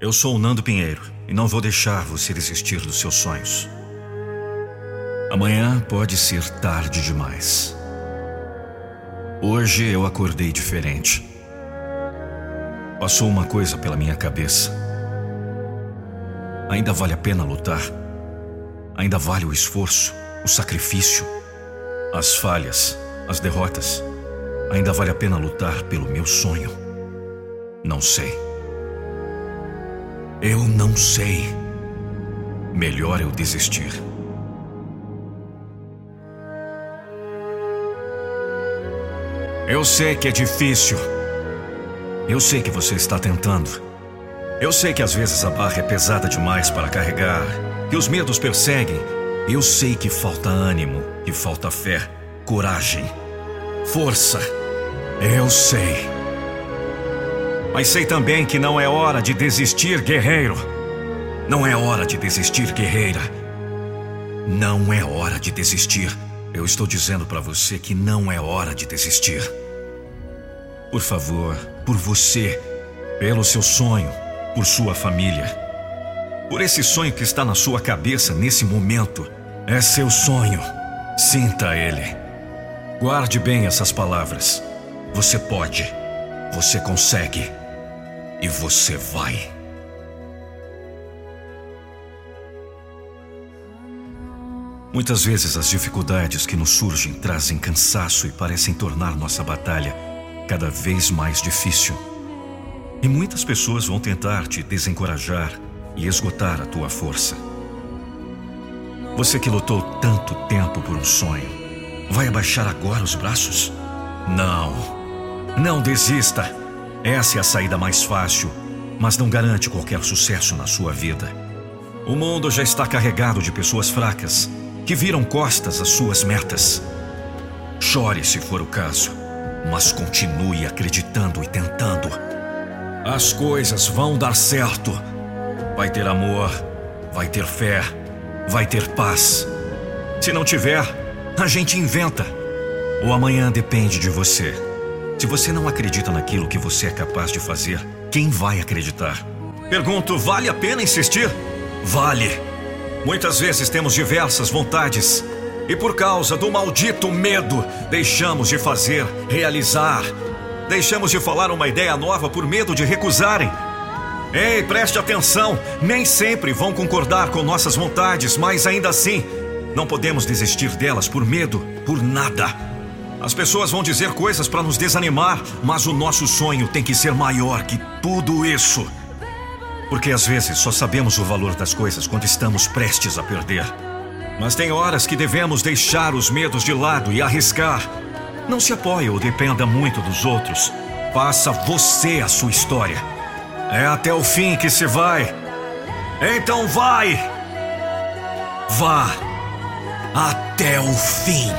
Eu sou o Nando Pinheiro e não vou deixar você desistir dos seus sonhos. Amanhã pode ser tarde demais. Hoje eu acordei diferente. Passou uma coisa pela minha cabeça. Ainda vale a pena lutar. Ainda vale o esforço, o sacrifício, as falhas, as derrotas. Ainda vale a pena lutar pelo meu sonho. Não sei. Eu não sei. Melhor eu desistir. Eu sei que é difícil. Eu sei que você está tentando. Eu sei que às vezes a barra é pesada demais para carregar, que os medos perseguem. Eu sei que falta ânimo, que falta fé, coragem, força. Eu sei. Mas sei também que não é hora de desistir, guerreiro. Não é hora de desistir, guerreira. Não é hora de desistir. Eu estou dizendo para você que não é hora de desistir. Por favor, por você, pelo seu sonho, por sua família. Por esse sonho que está na sua cabeça nesse momento. É seu sonho. Sinta ele. Guarde bem essas palavras. Você pode. Você consegue. E você vai. Muitas vezes as dificuldades que nos surgem trazem cansaço e parecem tornar nossa batalha cada vez mais difícil. E muitas pessoas vão tentar te desencorajar e esgotar a tua força. Você que lutou tanto tempo por um sonho, vai abaixar agora os braços? Não. Não desista. Essa é a saída mais fácil, mas não garante qualquer sucesso na sua vida. O mundo já está carregado de pessoas fracas que viram costas às suas metas. Chore se for o caso, mas continue acreditando e tentando. As coisas vão dar certo. Vai ter amor, vai ter fé, vai ter paz. Se não tiver, a gente inventa. O amanhã depende de você. Se você não acredita naquilo que você é capaz de fazer, quem vai acreditar? Pergunto: vale a pena insistir? Vale. Muitas vezes temos diversas vontades e por causa do maldito medo, deixamos de fazer, realizar. Deixamos de falar uma ideia nova por medo de recusarem. Ei, preste atenção! Nem sempre vão concordar com nossas vontades, mas ainda assim, não podemos desistir delas por medo, por nada. As pessoas vão dizer coisas para nos desanimar, mas o nosso sonho tem que ser maior que tudo isso. Porque às vezes só sabemos o valor das coisas quando estamos prestes a perder. Mas tem horas que devemos deixar os medos de lado e arriscar. Não se apoie ou dependa muito dos outros. Faça você a sua história. É até o fim que se vai. Então vai! Vá até o fim.